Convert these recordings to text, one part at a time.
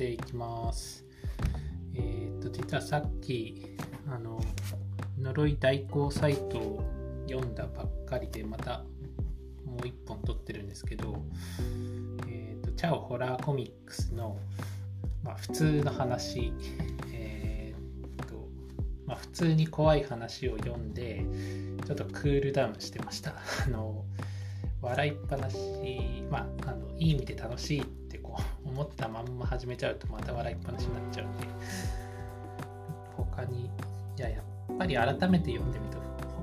ていきます。えっ、と、実はさっき、あの、呪い代行サイトを読んだばっかりで、またもう一本撮ってるんですけど、えっ、と、チャオホラーコミックスの、まあ、普通の話、えっ、と、まあ、普通に怖い話を読んで、ちょっとクールダウンしてました。あの、笑いっぱなし、まあ、あのいい意味で楽しいっ思ったまんま始めちゃうとまた笑いっぱなしになっちゃうんで。他にいややっぱり改めて読んでみると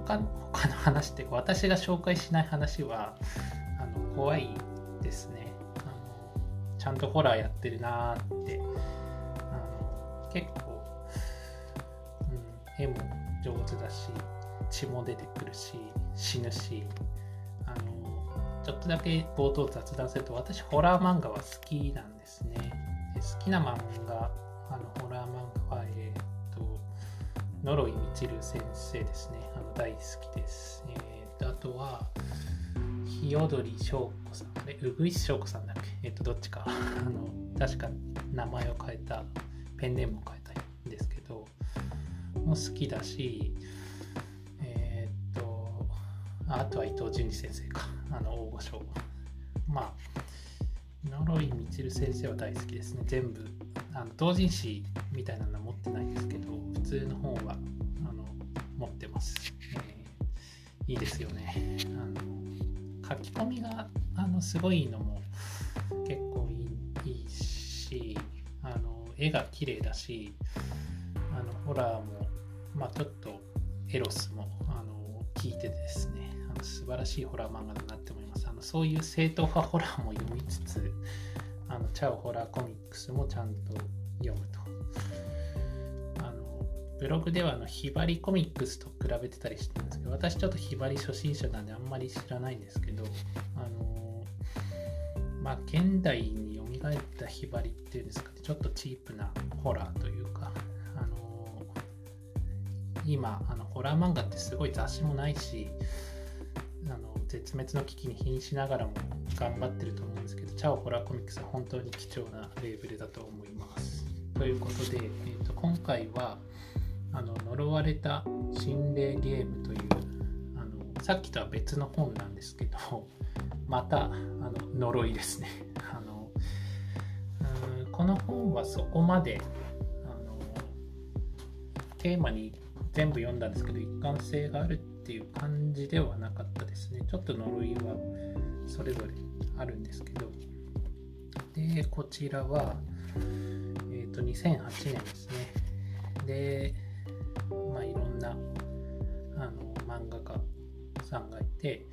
他の他の話って私が紹介しない話はあの怖いですね。あのちゃんとホラーやってるなーって。あの結構、うん、絵も上手だし血も出てくるし死ぬしちょっとだけ冒頭雑談すると私ホラー漫画は好きなんですね。で好きな漫画あのホラー漫画はえっ、と呪いみちる先生ですね。あの大好きです。えっ、とあとは日踊り翔子さん。あれうぐいす翔子さんだっけ？えっ、とどっちか。あの確か名前を変えたペンネームを変えたんですけども好きだしえっ、とあとは伊藤淳二先生か。あの大御所。まあ呪いみちる先生は大好きですね。全部。あの同人誌みたいなのは持ってないんですけど普通の本はあの持ってます、えーいいですよね。あの書き込みがあのすごいのも結構いいしあの絵が綺麗だしあのホラーもまあちょっとエロスもあの聞いててですね。素晴らしいホラー漫画だなって思います。あのそういう正統派ホラーも読みつつあのチャオホラーコミックスもちゃんと読むと。あのブログではあのひばりコミックスと比べてたりしてるんですけど私ちょっとひばり初心者なんであんまり知らないんですけどあのまあ現代に蘇ったひばりっていうんですかね。ちょっとチープなホラーというかあの今あのホラー漫画ってすごい雑誌もないし絶滅の危機に瀕しながらも頑張ってると思うんですけどチャオホラーコミックスは本当に貴重なレーベルだと思います。ということで、えー、と今回はあの呪われた心霊ゲームというあのさっきとは別の本なんですけどまたあの呪いですね。あのこの本はそこまであのテーマに全部読んだんですけど一貫性があるっていう感じではなかったですね。ちょっと呪いはそれぞれあるんですけど。でこちらはえっ、と2008年ですね。でまあいろんなあの漫画家さんがいて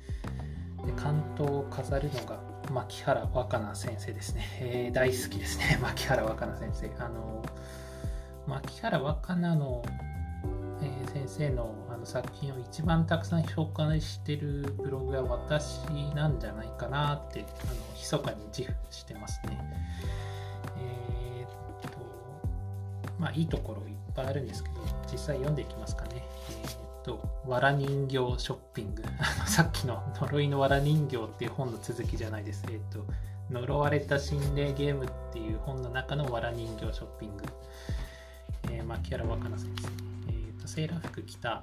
で関東を飾るのが牧原若菜先生ですね、えー大好きですね。牧原若菜先生。あの牧原若菜の、先生のあの作品を一番たくさん紹介してるブログは私なんじゃないかなってあの密かに自負してますね。えーっとまあいいところいっぱいあるんですけど実際読んでいきますかね。えーっとわら人形ショッピング。さっきの呪いのわら人形っていう本の続きじゃないです。えーっと呪われた心霊ゲームっていう本の中のわら人形ショッピング、えー、牧原若菜先生、とセーラー服着た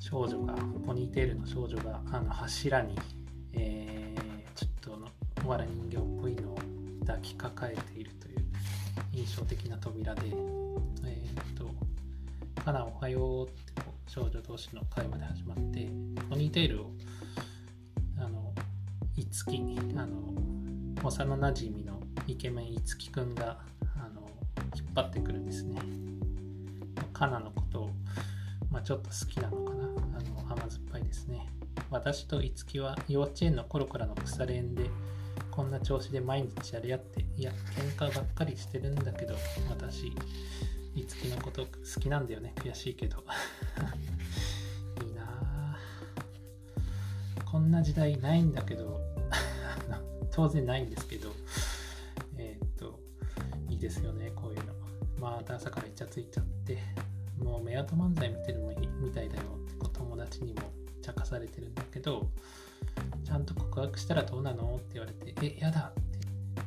少女がポニーテールの少女があの柱に、えーちょっとのわら人形っぽいのを抱きかかえているという印象的な扉で、えー、と「かなおはよう」ってこう少女同士の会話で始まってポニーテールをあのいつきあの幼なじみのイケメンいつきくんがあの引っ張ってくるんですね。カナのことを、まあ、ちょっと好きなのかな。あの甘酸っぱいですね。私といつきは幼稚園の頃からの腐れ縁でこんな調子で毎日やり合っていや喧嘩ばっかりしてるんだけど私いつきのこと好きなんだよね。悔しいけど。いいなこんな時代ないんだけど。当然ないんですけど。えーっといいですよねこういうの。また朝からイチャついちゃって。もう目跡漫才見てるのいみたいだよ。って友達にも茶化されてるんだけどちゃんと告白したらどうなのって言われてえやだって。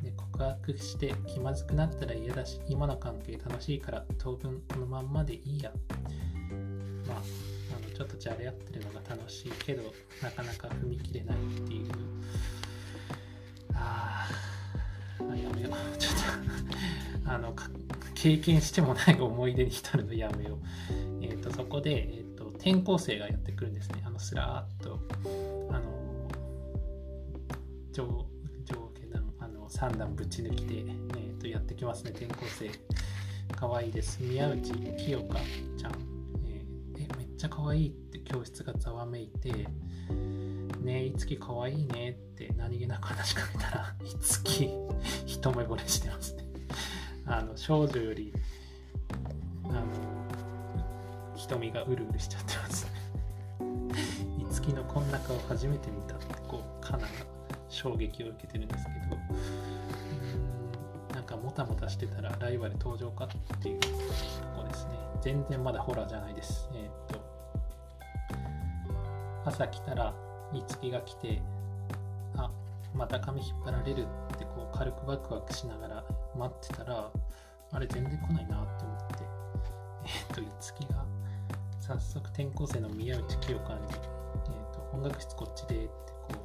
で告告白して気まずくなったら嫌だし今の関係楽しいから当分このまんまでいいや。まああのちょっとじゃれ合ってるのが楽しいけどなかなか踏み切れないっていう。めようちょっと あの経験してもない思い出に浸るのやめよう。えっ、ー、とそこで、えーと、転校生がやってくるんですね。あのスラーっとあの上上下段あの3段ぶち抜きで、えーと、やってきますね。転校生。かわいいです。宮内清香ちゃん、えー、えめっちゃかわい。いって教室がざわめいてねえ、いつきかわいいねって何気なく話しかけたら、いつき一目惚れしてますね。あの、少女より、あの、瞳がうるうるしちゃってますね。いつきのこんな顔初めて見たって、こう、かなが衝撃を受けてるんですけど、うん、なんかもたもたしてたらライバル登場かっていうとこですね。全然まだホラーじゃないです。えー、っと、朝来たらいつきが来て、あ、また髪引っ張られるってこう軽くワクワクしながら待ってたら、あれ全然来ないなって思って、えっ、ー、と、いつきが早速転校生の宮内清香に、えっ、ー、と、音楽室こっちでってこ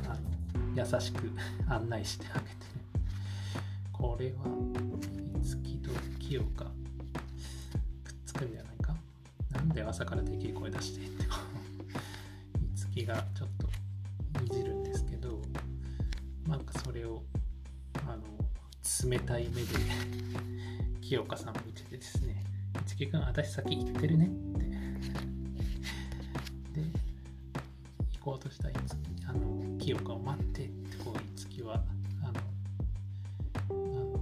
う、あの、優しく 案内してあげて、これはいつきと清香？くっつくんじゃないか？なんで朝からでけえ声出してってこう気がちょっといじるんですけどなんかそれをあの冷たい目で清香さんを見ててですね「一木君私先行ってるね」って。で行こうとしたあの清香を待ってってこう五木はあのあの、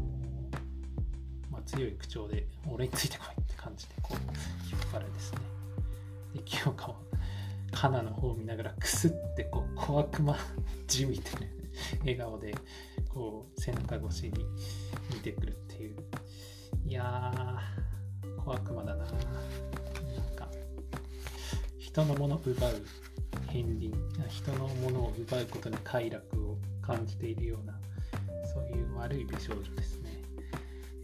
まあ、強い口調で「俺についてこい」って感じでこう引っ張るですね。で清香は花の方を見ながらくすってこう小悪魔じみてる笑顔でこう背中越しに見てくるっていういやー小悪魔だな。なんか人のもの奪う片鱗人のものを奪うことに快楽を感じているようなそういう悪い美少女ですね。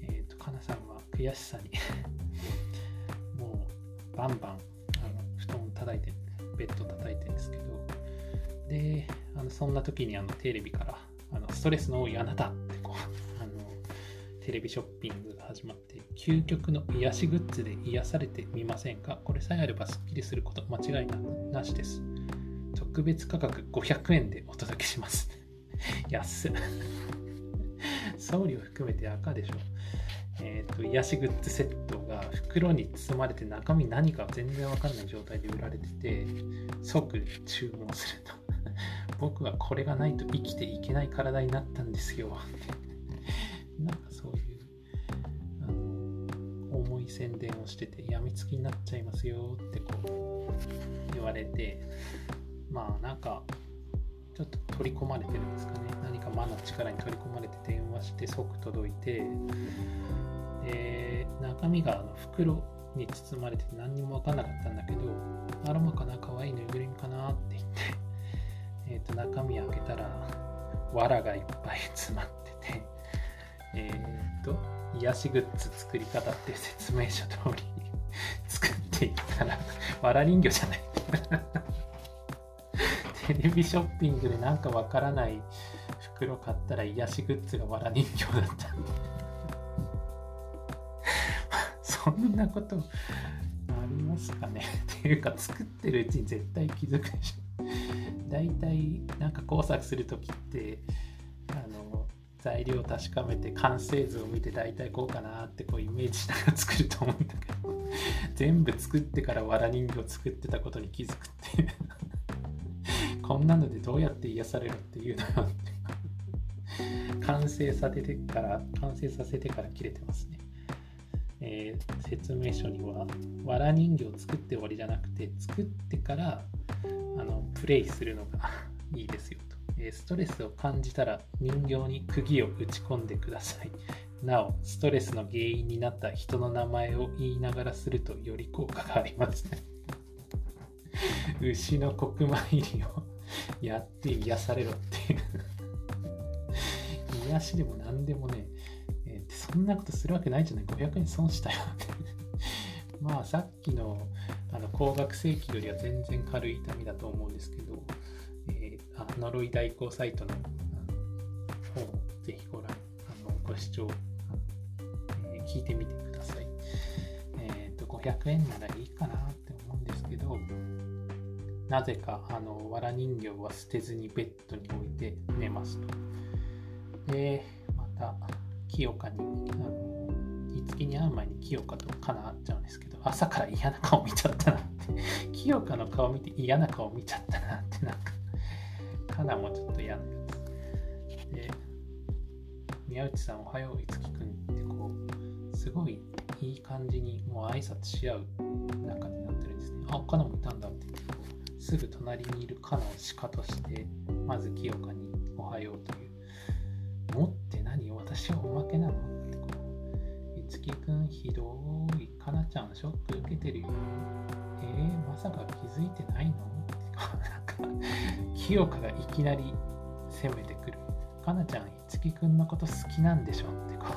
えっ、ー、とかなさんは悔しさにもうバンバンあの布団を叩いてベッド叩いてるんですけどであのそんな時にあのテレビからあのストレスの多いあなたってこう あのテレビショッピングが始まって究極の癒しグッズで癒されてみませんか？これさえあればすっきりすること間違いなしです。特別価格500円でお届けします。安っ。送料含めて赤でしょ。えーと、癒しグッズセット。袋に包まれて中身何か全然わかんない状態で売られてて即注文すると。僕はこれがないと生きていけない体になったんですよ。なんかそういうあの重い宣伝をしててやみつきになっちゃいますよってこう言われてまあなんかちょっと取り込まれてるんですかね。何か魔の力に取り込まれて電話して即届いてで中身があの袋に包まれてて何にも分かんなかったんだけどアロマかな？可愛いぬいぐるみかな？って言って えっと中身開けたら藁がいっぱい詰まっててえっ、と癒しグッズ作り方って説明書通り 作っていったら藁人形じゃない。テレビショッピングでなんかわからない袋買ったら癒しグッズが藁人形だったそんなことありますかね？っていうか作ってるうちに絶対気づくでしょ。大体なんか工作する時ってあの材料を確かめて完成図を見て大体こうかなってこうイメージしながら作ると思うんだけど全部作ってからわら人形作ってたことに気づくっていう。こんなのでどうやって癒されるっていうのよって完成させてから完成させてから切れてますね。えー、説明書には、わら人形を作って終わりじゃなくて、作ってからあのプレイするのがいいですよと、えー、ストレスを感じたら人形に釘を打ち込んでください。なお、ストレスの原因になった人の名前を言いながらするとより効果があります。牛の黒米入りを やって癒されろっていうイもやしでも何でもね、そんなことするわけないじゃない、500円損したよまあさっきのあの高額請求よりは全然軽い痛みだと思うんですけど、えー、あ呪い代行サイトの本をぜひご覧、あのご視聴、えー、聞いてみてください。えっ、ー、と、500円ならいいかなって思うんですけど、なぜか、あの、わら人形は捨てずにベッドに置いて寝ますと。で、また、清香に、あの、いつきに会う前に清香とかな会っちゃうんですけど、朝から嫌な顔見ちゃったなって、清香の顔見て嫌な顔見ちゃったなって、なんか、かなもちょっと嫌なやつ。で、宮内さんおはよういつきくんってこう、すごいいい感じにもう挨拶し合う仲になってるんですね。あ、かなもいたんだって言って、すぐ隣にいるかなをしかとして、まず清香におはようという。持って私はおまけなのってこう、いつきくんひどい、かなちゃんショック受けてるよ。えー、まさか気づいてないのってこう、なんか、清香がいきなり攻めてくる。かなちゃん、いつきくんのこと好きなんでしょってこう。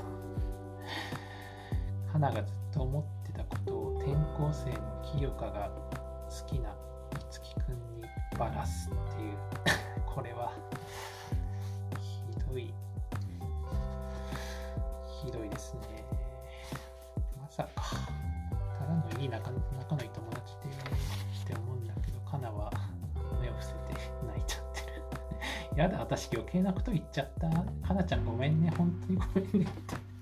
花がずっと思ってたことを転校生の清香が好きな樹くんにバラすっていうこれはひどいひどいですね。まさか。ただのいい仲仲のいい友達でって思うんだけどかなは目を伏せて泣いちゃってる。やだ私余計なこと言っちゃった。かなちゃんごめんね本当にごめんねって。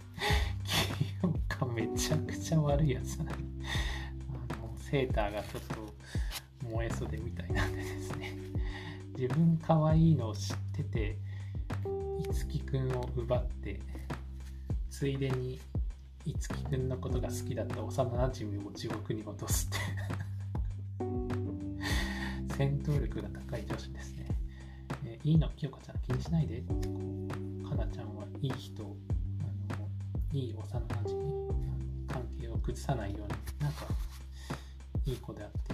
めちゃくちゃ悪いやつだ。あのセーターがちょっと燃え袖みたいなんでですね。自分可愛いのを知ってて、いつきくんを奪って、ついでにいつきくんのことが好きだった幼なじみを地獄に落とすって 戦闘力が高い女子ですね。えいいの、清香ちゃん気にしないで、かなちゃんはいい人、あのいい幼なじみ崩さないように、なんか、いい子であって、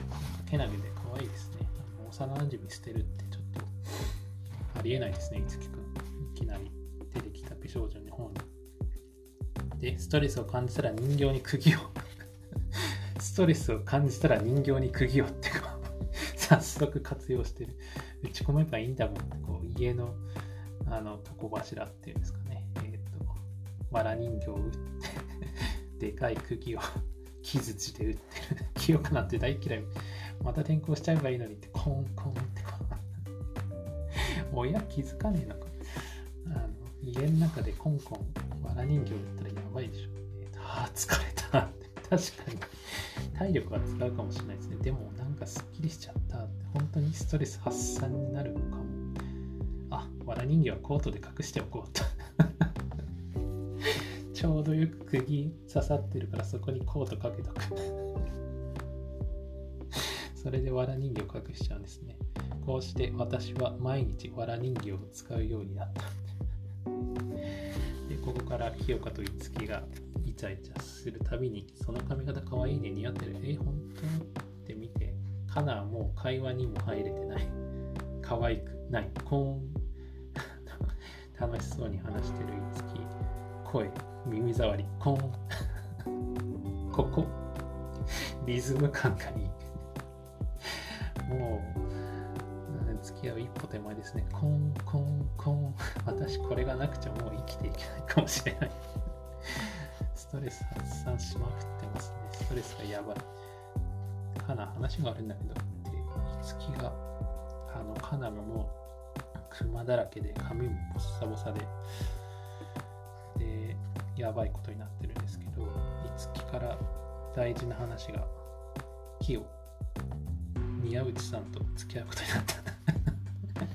けなげで可愛いですね。幼馴染捨てるってちょっと、ありえないですね、いつきくん。いきなり出てきた美少女の方に。で、ストレスを感じたら人形に釘をストレスを感じたら人形に釘をってこう 早速活用してる。打ち込めばいいんだもんって、こう、家の、あの、床柱っていうんですかね。えっ、と、わら人形を打って でかい釘を木槌で打ってる。清かなんて大嫌い。また転校しちゃえばいいのにって、コンコンってこう親気づかねえのか。家の中でコンコン、わら人形だったらやばいでしょ。ああ、疲れた。確かに。体力は使うかもしれないですね。でもなんかすっきりしちゃったって。本当にストレス発散になるのかも。あ、わら人形はコートで隠しておこうと。ちょうどよく釘刺さってるからそこにコートかけとく それでわら人形を隠しちゃうんですねこうして私は毎日わら人形を使うようになったここから清香と樹がイチャイチャするたびにその髪型かわいいね似合ってる。え本当？って見てカナはもう会話にも入れてない。可愛くない。コーン。楽しそうに話してる樹声耳障り、コン。ここ。リズム感がいい。もう、き合う一歩手前ですね。コン、コン、コン。私これがなくちゃもう生きていけないかもしれない。ストレス発散しまくってますね。ストレスがやばい。かな、話があるんだけど、いつきが、あの、かなももう、クマだらけで、髪もボッサボサで、やばいことになってるんですけど、いつきから大事な話が、木を宮内さんと付き合うことになった。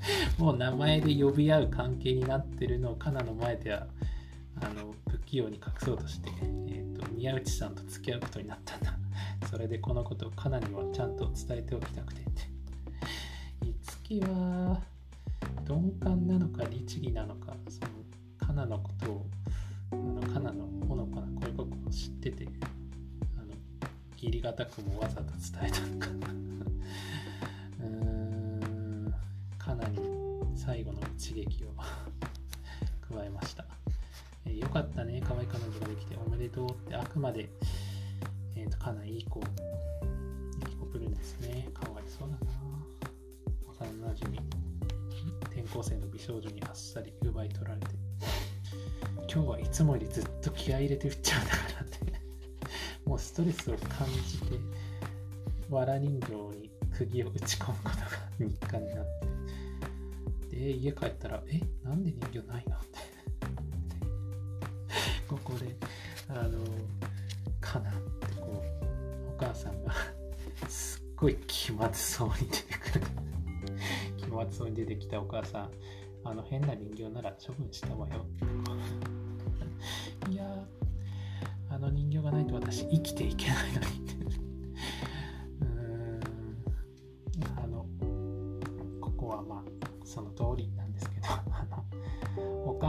もう名前で呼び合う関係になってるのをカナの前ではあの不器用に隠そうとして、えーと、宮内さんと付き合うことになったんだ。それでこのことをカナにはちゃんと伝えておきたくてって。いつきは鈍感なのか律儀なのか、そのカナのことをあのカナのほのかな恋心を知っててあの義理がたくもわざと伝えたのか最後の一撃を 加えました。えー、よかったね、可愛い彼女ができて。おめでとうって。あくまで、えーと、かなりいい子、いい子来るんですね。かわいそうだな。幼なじみ、転校生の美少女にあっさり奪い取られて、今日はいつもよりずっと気合入れて打っちゃうんだからって もうストレスを感じて、わら人形に釘を打ち込むことが日課になって、で、家帰ったら、え、なんで人形ないのって。ここで、あの、かなってこう、お母さんがすっごい気まずそうに出てくる。気まずそうに出てきたお母さん、あの変な人形なら処分したわよ いやあの人形がないと私生きていけないのに。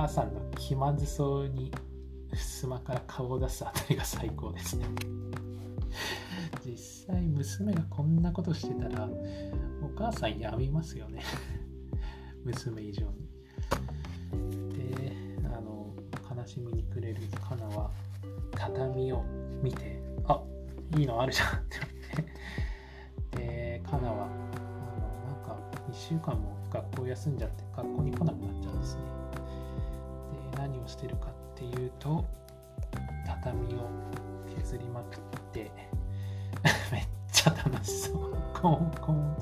母さんの気まずそうに襖から顔を出すあたりが最高ですね。実際娘がこんなことしてたらお母さんやみますよね。娘以上に。であの悲しみにくれるカナは畳を見てあいいのあるじゃんって思って。でカナはあのなんか1週間も学校休んじゃって学校に来なくなっちゃうんですね。をしてるかっていうと畳を削りまくって めっちゃ楽しそう。コンコン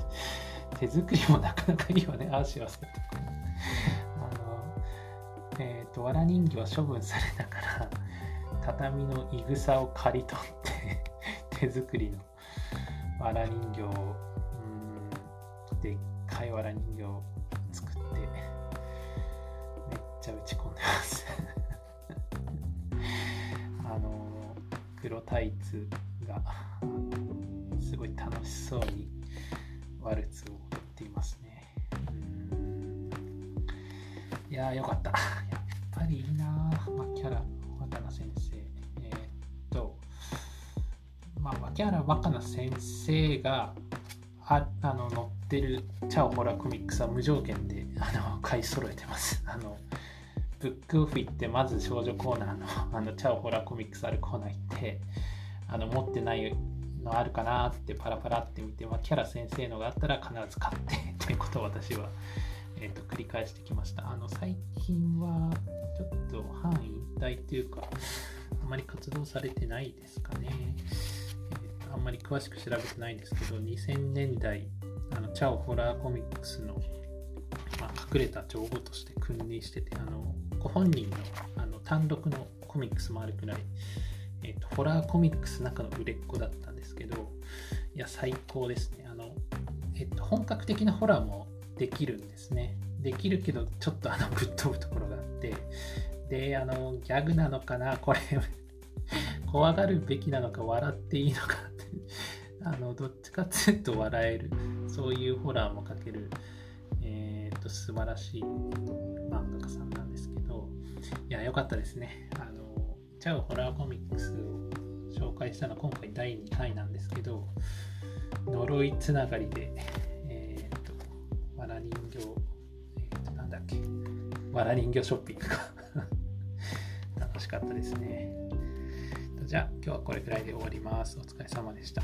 手作りもなかなかいいわね。ああ幸せってあのえっ、ー、とわら人形は処分されたから畳のいぐさを刈り取って 手作りのわら人形をうんでっかいわら人形を作ってめっちゃ打ち込黒タイツがすごい楽しそうにワルツを踊っていますね。いやーよかった。やっぱりいいなまあ、キャラ若菜先生。えー、っとまあ脇原若菜先生がああの載ってるチャオホラコミックスは無条件であの買い揃えてます。あのブックオフ行ってまず少女コーナーの あのチャオホラーコミックスあるコーナー行ってあの持ってないのあるかなってパラパラって見て、まあ、キャラ先生のがあったら必ず買って っていうことを私は、えーと、繰り返してきました。あの最近はちょっと範囲引退っていうかあまり活動されてないですかね、えー、あんまり詳しく調べてないんですけど2000年代あのチャオホラーコミックスの、ま、隠れた情報として君臨しててあのご本人のあの単独のコミックスもあるくらいえ、ー、と、ホラーコミックスの中の売れっ子だったんですけど、いや、最高ですね。あの、え、ー、と、本格的なホラーもできるんですね。できるけど、ちょっとあの、ぶっ飛ぶところがあって、で、あの、ギャグなのかな、これ 怖がるべきなのか、笑っていいのかって、あの、どっちかっていうと笑える、そういうホラーも描ける、えっ、ー、と、素晴らしい漫画家さんなん、いや、良かったですね。あのちゃうホラーコミックスを紹介したのは今回第2回なんですけど、呪いつながりで、えっ、と、わら人形、えっ、と、なんだっけ、わら人形ショッピングか 楽しかったですね。じゃあ、今日はこれくらいで終わります。お疲れ様でした。